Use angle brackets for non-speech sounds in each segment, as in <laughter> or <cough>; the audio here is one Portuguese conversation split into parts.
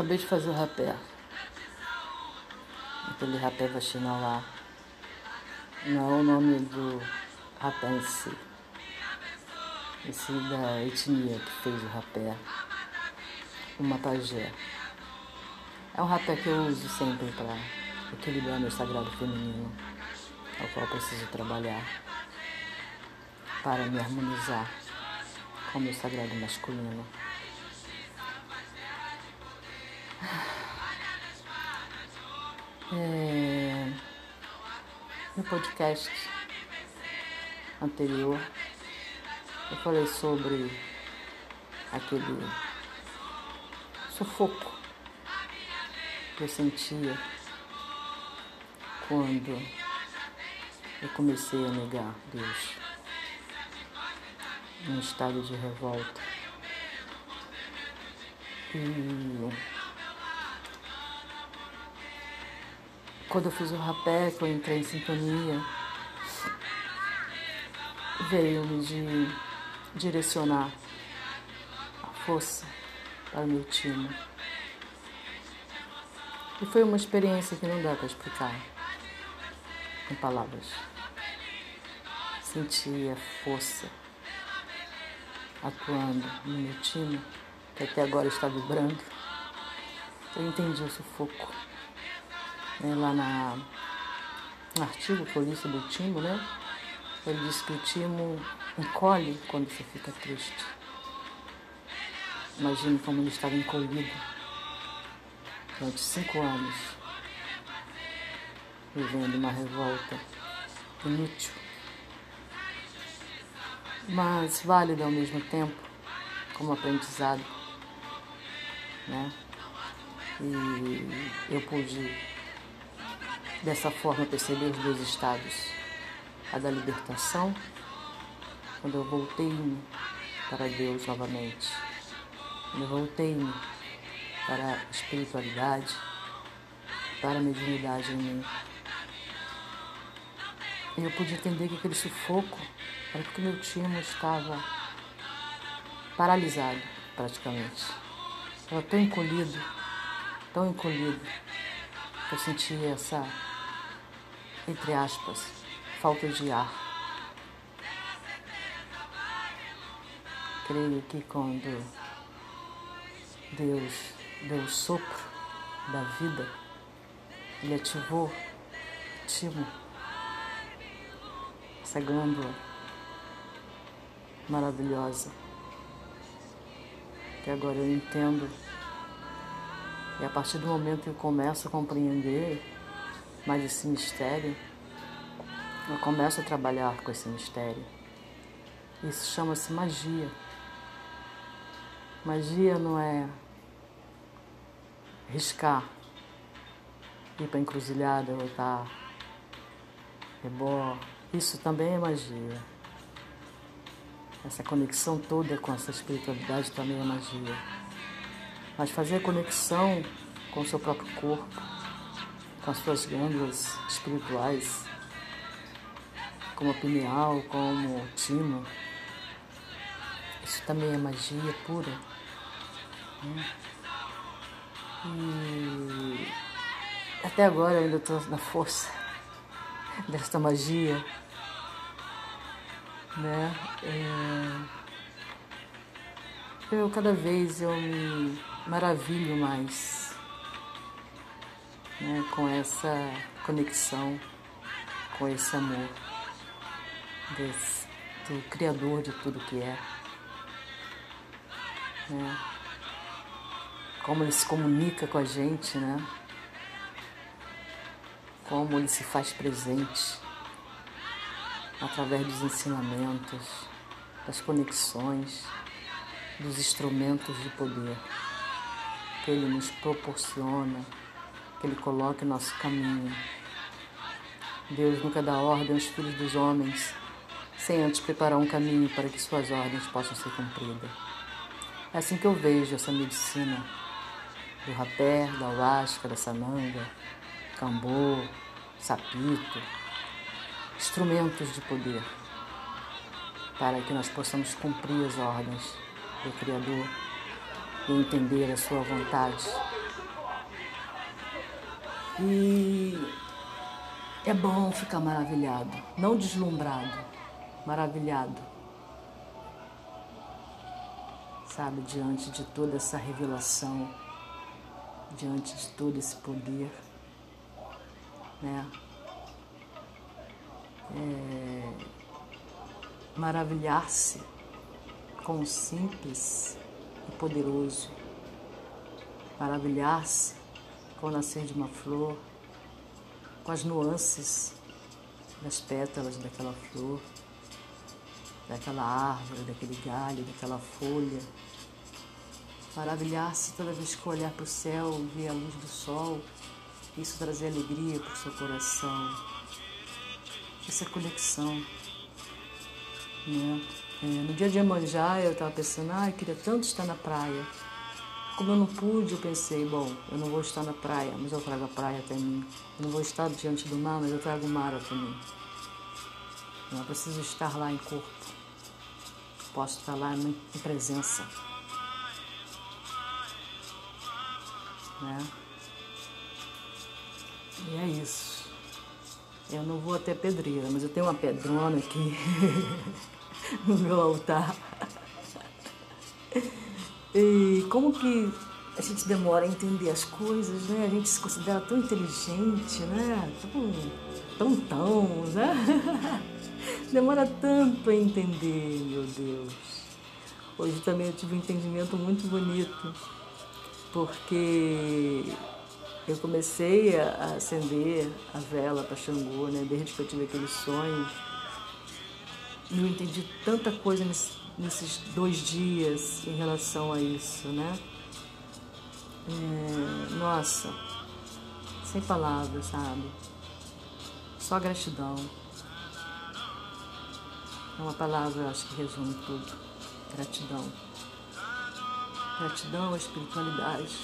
acabei de fazer o rapé. Aquele rapé vaginal lá. Não é o nome do rapé em si. Esse da etnia que fez o rapé. O Mapagé. É um rapé que eu uso sempre para equilibrar meu sagrado feminino, ao qual preciso trabalhar para me harmonizar com meu sagrado masculino. É, no podcast anterior, eu falei sobre aquele sufoco que eu sentia quando eu comecei a negar Deus em estado de revolta. E quando eu fiz o rapé, que eu entrei em sintonia, veio-me de direcionar a força para o meu time. E foi uma experiência que não dá para explicar em palavras. Senti a força atuando no meu time, que até agora está vibrando. Eu entendi o sufoco. Né, lá na, no artigo que eu li sobre o timo, né? Ele disse que o timo encolhe quando você fica triste. Imagine como ele estava encolhido durante cinco anos, vivendo uma revolta inútil mas válida ao mesmo tempo, como aprendizado. Né? E eu pude, dessa forma, perceber os dois estados: a da libertação, quando eu voltei-me para Deus novamente, quando eu voltei-me para a espiritualidade, para a mediunidade em mim. E eu pude entender que aquele sufoco era porque meu timo estava paralisado, praticamente. Estava tão encolhido, tão encolhido, que eu sentia essa, entre aspas, falta de ar. Creio que quando Deus deu o sopro da vida, Ele ativou timo, essa glândula maravilhosa. Que agora eu entendo. E a partir do momento que eu começo a compreender mais esse mistério, eu começo a trabalhar com esse mistério. Isso chama-se magia. Magia não é riscar, ir para encruzilhada, voltar, rebó. Isso também é magia. Essa conexão toda com essa espiritualidade também é magia. Mas fazer conexão com o seu próprio corpo, com as suas glândulas espirituais, como a pineal, como o timo, isso também é magia pura. Né? E até agora eu ainda estou na força <laughs> desta magia né? É... Eu cada vez eu me maravilho mais né? com essa conexão, com esse amor desse, do Criador de tudo que é. Né? Como ele se comunica com a gente, né? Como ele se faz presente através dos ensinamentos, das conexões, dos instrumentos de poder que Ele nos proporciona, que Ele coloca em nosso caminho. Deus nunca dá ordem aos filhos dos homens sem antes preparar um caminho para que suas ordens possam ser cumpridas. É assim que eu vejo essa medicina do rapé, da huasca, da sananga, cambô, sapito, instrumentos de poder para que nós possamos cumprir as ordens do Criador e entender a sua vontade. E é bom ficar maravilhado, não deslumbrado, maravilhado. Sabe, diante de toda essa revelação, diante de todo esse poder, né? É, maravilhar-se com o simples e poderoso, maravilhar-se com o nascer de uma flor, com as nuances das pétalas daquela flor, daquela árvore, daquele galho, daquela folha. Maravilhar-se toda vez que olhar para o céu, ver a luz do sol, isso trazer alegria para o seu coração. Essa conexão. Né? É, no dia de Iemanjá eu estava pensando, ah, eu queria tanto estar na praia. Como eu não pude, eu pensei, bom, eu não vou estar na praia, mas eu trago a praia até mim. Eu não vou estar diante do mar, mas eu trago o mar até mim. Eu preciso estar lá em corpo. Posso estar lá em presença. Né? E é isso. Eu não vou até pedreira, mas eu tenho uma pedrona aqui <laughs> no meu altar. <laughs> E como que a gente demora a entender as coisas, né? A gente se considera tão inteligente, né? Tão, tão, né? <laughs> Demora tanto a entender, meu Deus. Hoje também eu tive um entendimento muito bonito, porque eu comecei a acender a vela para Xangô, né? Desde que eu tive aquele sonho. E eu entendi tanta coisa nesse nesses dois dias em relação a isso, né? É, nossa, sem palavras, sabe? Só gratidão. É uma palavra, acho que resume tudo. Gratidão. Gratidão à espiritualidade.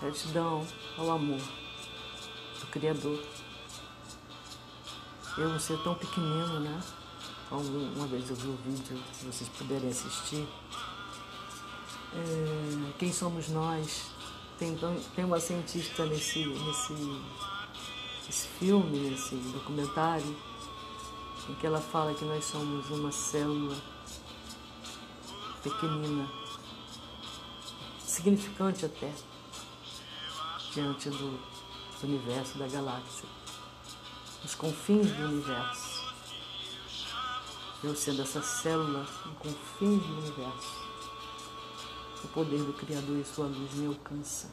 Gratidão ao amor do Criador. Eu, um ser tão pequenino, né? Uma vez eu vi o vídeo, se vocês puderem assistir. É, quem somos nós? Tem, tem uma cientista nesse, nesse, nesse filme, nesse documentário, em que ela fala que nós somos uma célula pequenina, significante até, diante do, do universo, da galáxia, os confins do universo. Eu sendo essa célula no confins do universo. O poder do Criador e sua luz me alcança.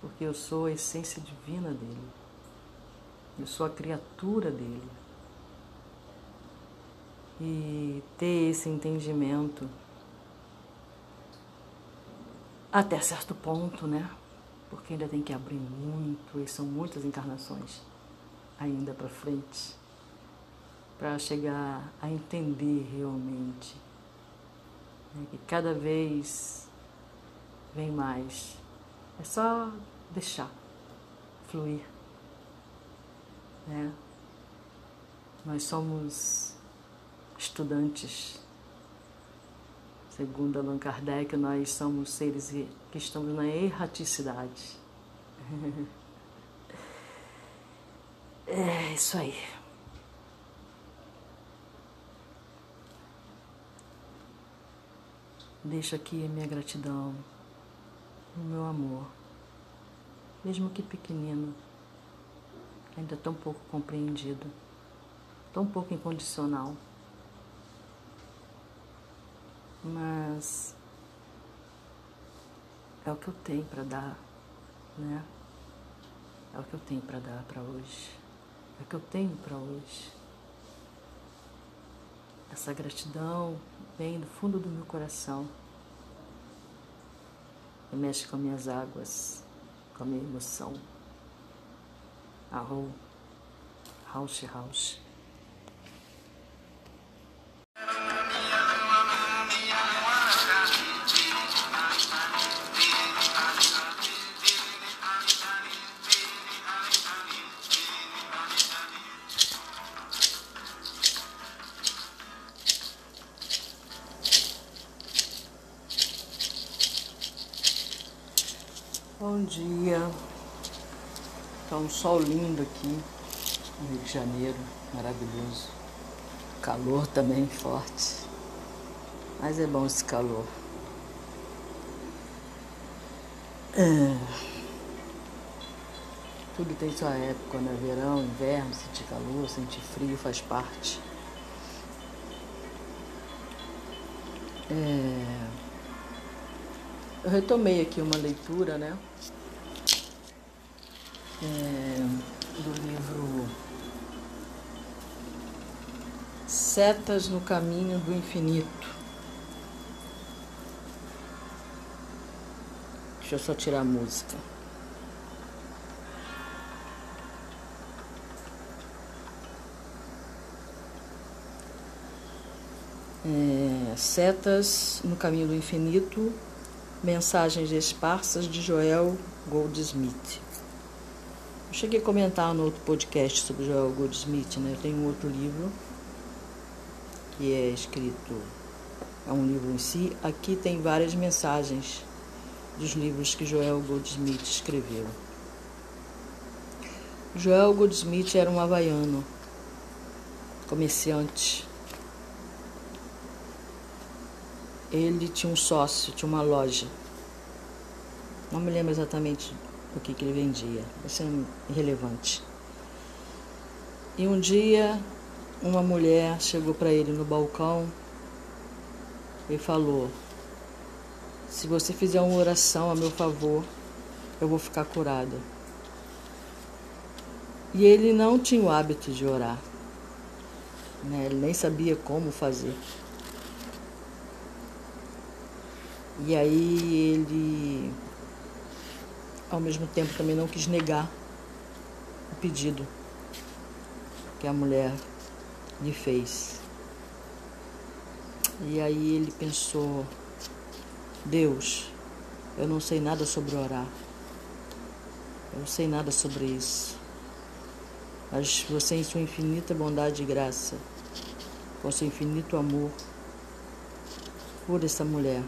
Porque eu sou a essência divina dele. Eu sou a criatura dele. E ter esse entendimento até certo ponto, né? Porque ainda tem que abrir muito, e são muitas encarnações ainda para frente para chegar a entender realmente né, que cada vez vem mais. É só deixar fluir. Né? Nós somos estudantes. Segundo Allan Kardec, nós somos seres que estamos na erraticidade. <laughs> É isso aí. Deixo aqui a minha gratidão, o meu amor, mesmo que pequenino, ainda tão pouco compreendido, tão pouco incondicional. Mas é o que eu tenho para dar, né? É o que eu tenho para dar para hoje. É o que eu tenho para hoje. Essa gratidão vem do fundo do meu coração e mexe com minhas águas, com a minha emoção. Arrou, rauche, rauche. Dia. Tá um sol lindo aqui no Rio de Janeiro, maravilhoso. Calor também forte. Mas é bom esse calor. É. Tudo tem sua época, né? Verão, inverno, sentir calor, sentir frio faz parte. É... Eu retomei aqui uma leitura, né? É... Do livro Setas no Caminho do Infinito. Deixa eu só tirar a música. É, Setas no Caminho do Infinito, Mensagens Esparsas de Joel Goldsmith. Cheguei a comentar no outro podcast sobre Joel Goldsmith, né? Eu tenho um outro livro que é escrito, é um livro em si. Aqui tem várias mensagens dos livros que Joel Goldsmith escreveu. Joel Goldsmith era um havaiano, comerciante ele tinha um sócio, tinha uma loja. Não me lembro exatamente o que, que ele vendia, isso é irrelevante. E um dia, uma mulher chegou para ele no balcão e falou: Se você fizer uma oração a meu favor, eu vou ficar curada. E ele não tinha o hábito de orar, né? ele nem sabia como fazer. E aí ele, ao mesmo tempo, também não quis negar o pedido que a mulher lhe fez. E aí ele pensou: Deus, eu não sei nada sobre orar. Eu não sei nada sobre isso. Mas você, em sua infinita bondade e graça, com seu infinito amor, por essa mulher.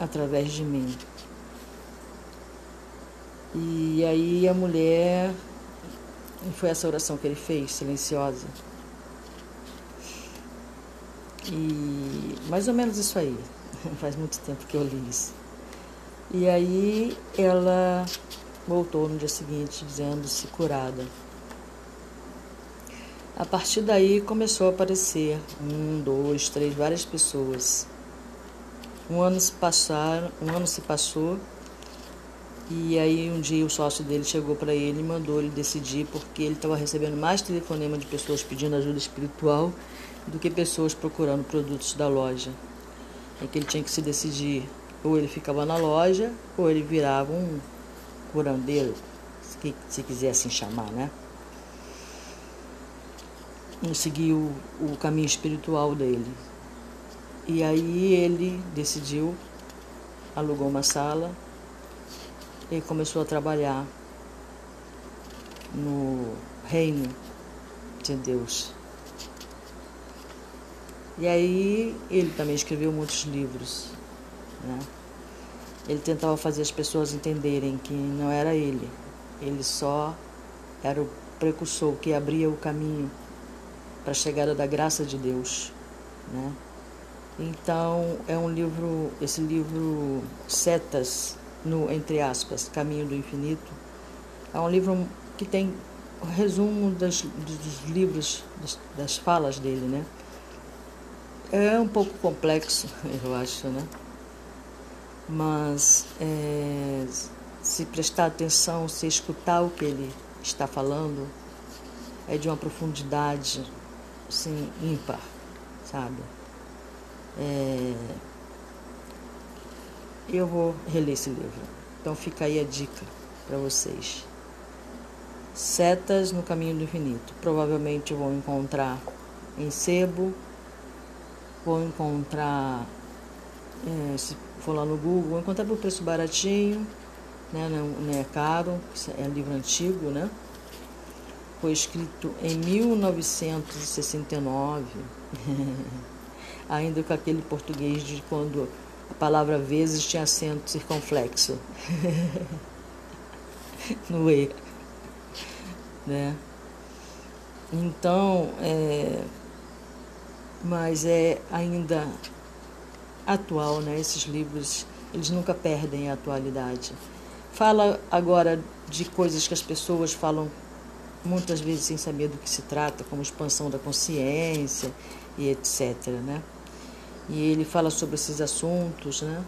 Através de mim. E aí a mulher, foi essa oração que ele fez, silenciosa. E mais ou menos isso aí. <laughs> Faz muito tempo que eu li isso. E aí ela voltou no dia seguinte dizendo-se curada. A partir daí começou a aparecer um, dois, três, várias pessoas um ano se passaram, um ano se passou e aí um dia o sócio dele chegou para ele e mandou ele decidir porque ele estava recebendo mais telefonema de pessoas pedindo ajuda espiritual do que pessoas procurando produtos da loja. É que ele tinha que se decidir ou ele ficava na loja ou ele virava um curandeiro, se, se quiser assim chamar, né? E seguiu o caminho espiritual dele. E aí ele decidiu, alugou uma sala e começou a trabalhar no reino de Deus. E aí ele também escreveu muitos livros. Né? Ele tentava fazer as pessoas entenderem que não era ele, ele só era o precursor que abria o caminho para a chegada da graça de Deus. Né? Então, é um livro, esse livro Setas, no entre aspas, Caminho do Infinito, é um livro que tem o resumo das, dos livros, das, falas dele, né? É um pouco complexo, <laughs> eu acho, né? Mas é, se prestar atenção, se escutar o que ele está falando, é de uma profundidade assim, ímpar, sabe? É... Eu vou reler esse livro. Então fica aí a dica para vocês. Setas no caminho do infinito. Provavelmente vou encontrar em sebo, vou encontrar, é, se for lá no Google, vou encontrar por preço baratinho, né, não, não é caro, é livro antigo, né? Foi escrito em 1969. <laughs> ainda com aquele português de quando a palavra vezes tinha acento circunflexo <laughs> no E. Né? Então, é, mas é ainda atual, né? Esses livros, eles nunca perdem a atualidade. Fala agora de coisas que as pessoas falam muitas vezes sem saber do que se trata, como expansão da consciência e etc, né? E ele fala sobre esses assuntos, né?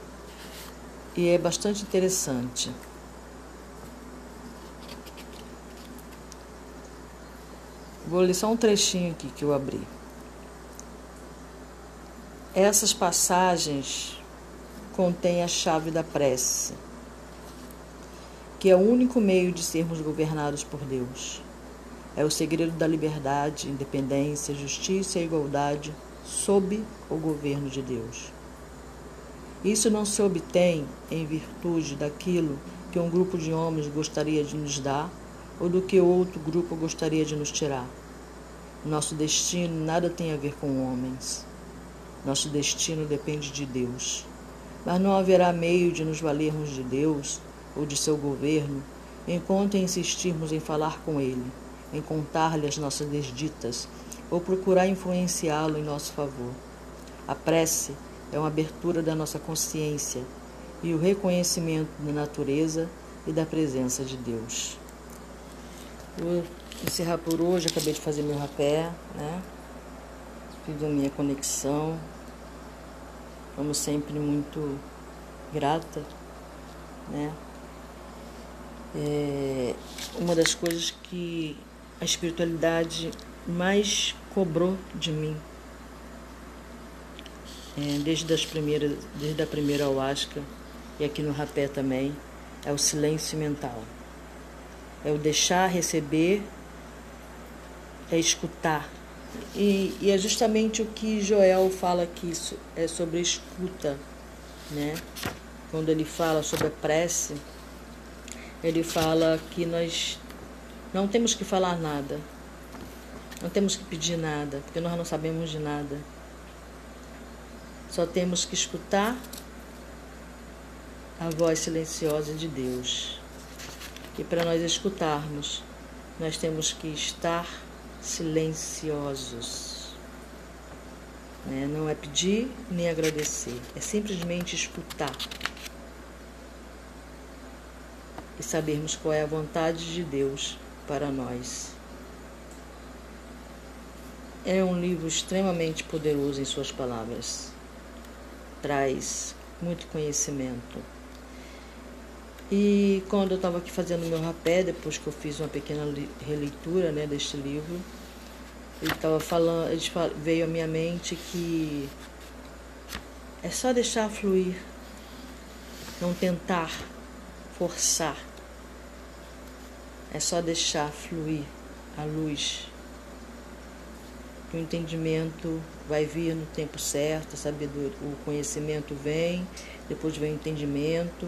E é bastante interessante. Vou ler só um trechinho aqui que eu abri. Essas passagens contêm a chave da prece, que é o único meio de sermos governados por Deus. É o segredo da liberdade, independência, justiça e igualdade sob o governo de Deus. Isso não se obtém em virtude daquilo que um grupo de homens gostaria de nos dar ou do que outro grupo gostaria de nos tirar. Nosso destino nada tem a ver com homens. Nosso destino depende de Deus. Mas não haverá meio de nos valermos de Deus ou de seu governo enquanto insistirmos em falar com Ele em contar-lhe as nossas desditas ou procurar influenciá-lo em nosso favor. A prece é uma abertura da nossa consciência e o reconhecimento da natureza e da presença de Deus. Vou encerrar por hoje, acabei de fazer meu rapé, né? Fiz a minha conexão. Como sempre, muito grata, né? É uma das coisas que a espiritualidade mais cobrou de mim. É, desde, as primeiras, desde a primeira ayahuasca e aqui no rapé também, é o silêncio mental. É o deixar receber, é escutar. E, e é justamente o que Joel fala aqui, é sobre escuta, né? Quando ele fala sobre a prece, ele fala que nós não temos que falar nada. Não temos que pedir nada, porque nós não sabemos de nada. Só temos que escutar a voz silenciosa de Deus. E para nós escutarmos, nós temos que estar silenciosos. Né? Não é pedir nem agradecer, é simplesmente escutar e sabermos qual é a vontade de Deus para nós. É um livro extremamente poderoso em suas palavras. Traz muito conhecimento. E quando eu estava aqui fazendo meu rapé, depois que eu fiz uma pequena releitura né, deste livro, ele estava falando, ele veio à minha mente que é só deixar fluir, não tentar forçar é só deixar fluir a luz. O entendimento vai vir no tempo certo, sabedoria, o conhecimento vem, depois vem o entendimento.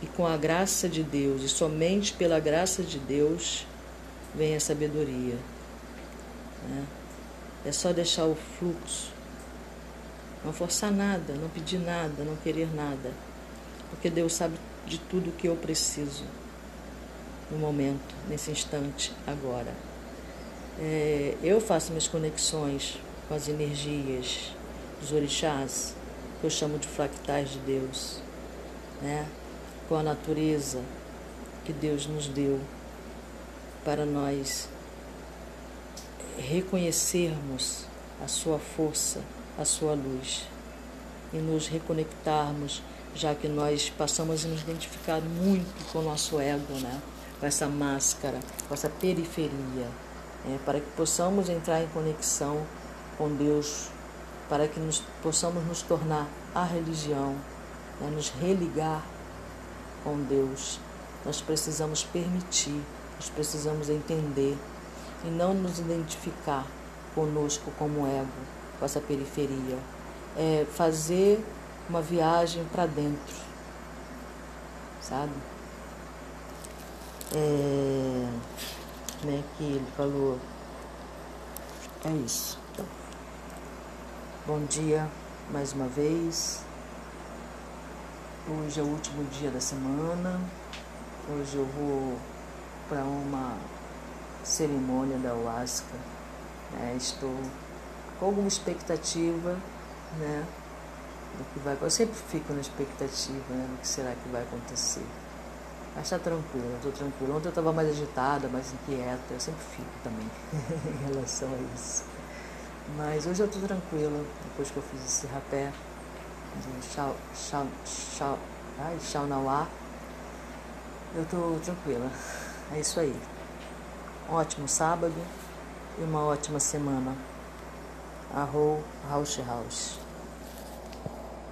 E com a graça de Deus, e somente pela graça de Deus, vem a sabedoria. Né? É só deixar o fluxo. Não forçar nada, não pedir nada, não querer nada. Porque Deus sabe de tudo que eu preciso no momento, nesse instante, agora. É, eu faço minhas conexões com as energias dos orixás, que eu chamo de fractais de Deus, né? com a natureza que Deus nos deu para nós reconhecermos a sua força, a sua luz e nos reconectarmos, já que nós passamos a nos identificar muito com o nosso ego, né? com essa máscara, com essa periferia, é, para que possamos entrar em conexão com Deus, para que nos, possamos nos tornar a religião, né, nos religar com Deus. Nós precisamos permitir, nós precisamos entender e não nos identificar conosco como ego, com essa periferia. É fazer uma viagem para dentro, sabe? É, né, que ele falou. É isso. Então. Bom dia mais uma vez. Hoje é o último dia da semana. Hoje eu vou para uma cerimônia da Ayahuasca. Né? Estou com alguma expectativa, né? Do que vai. Eu sempre fico na expectativa, né? Do que será que vai acontecer. Mas está tranquila, estou tranquila. Ontem eu estava mais agitada, mais inquieta, eu sempre fico também <laughs> em relação a isso. Mas hoje eu estou tranquila, depois que eu fiz esse rapé de Shao, Shao, Shao, ai, Shao Nauá, eu estou tranquila. É isso aí. Um ótimo sábado e uma ótima semana. Arro, House House.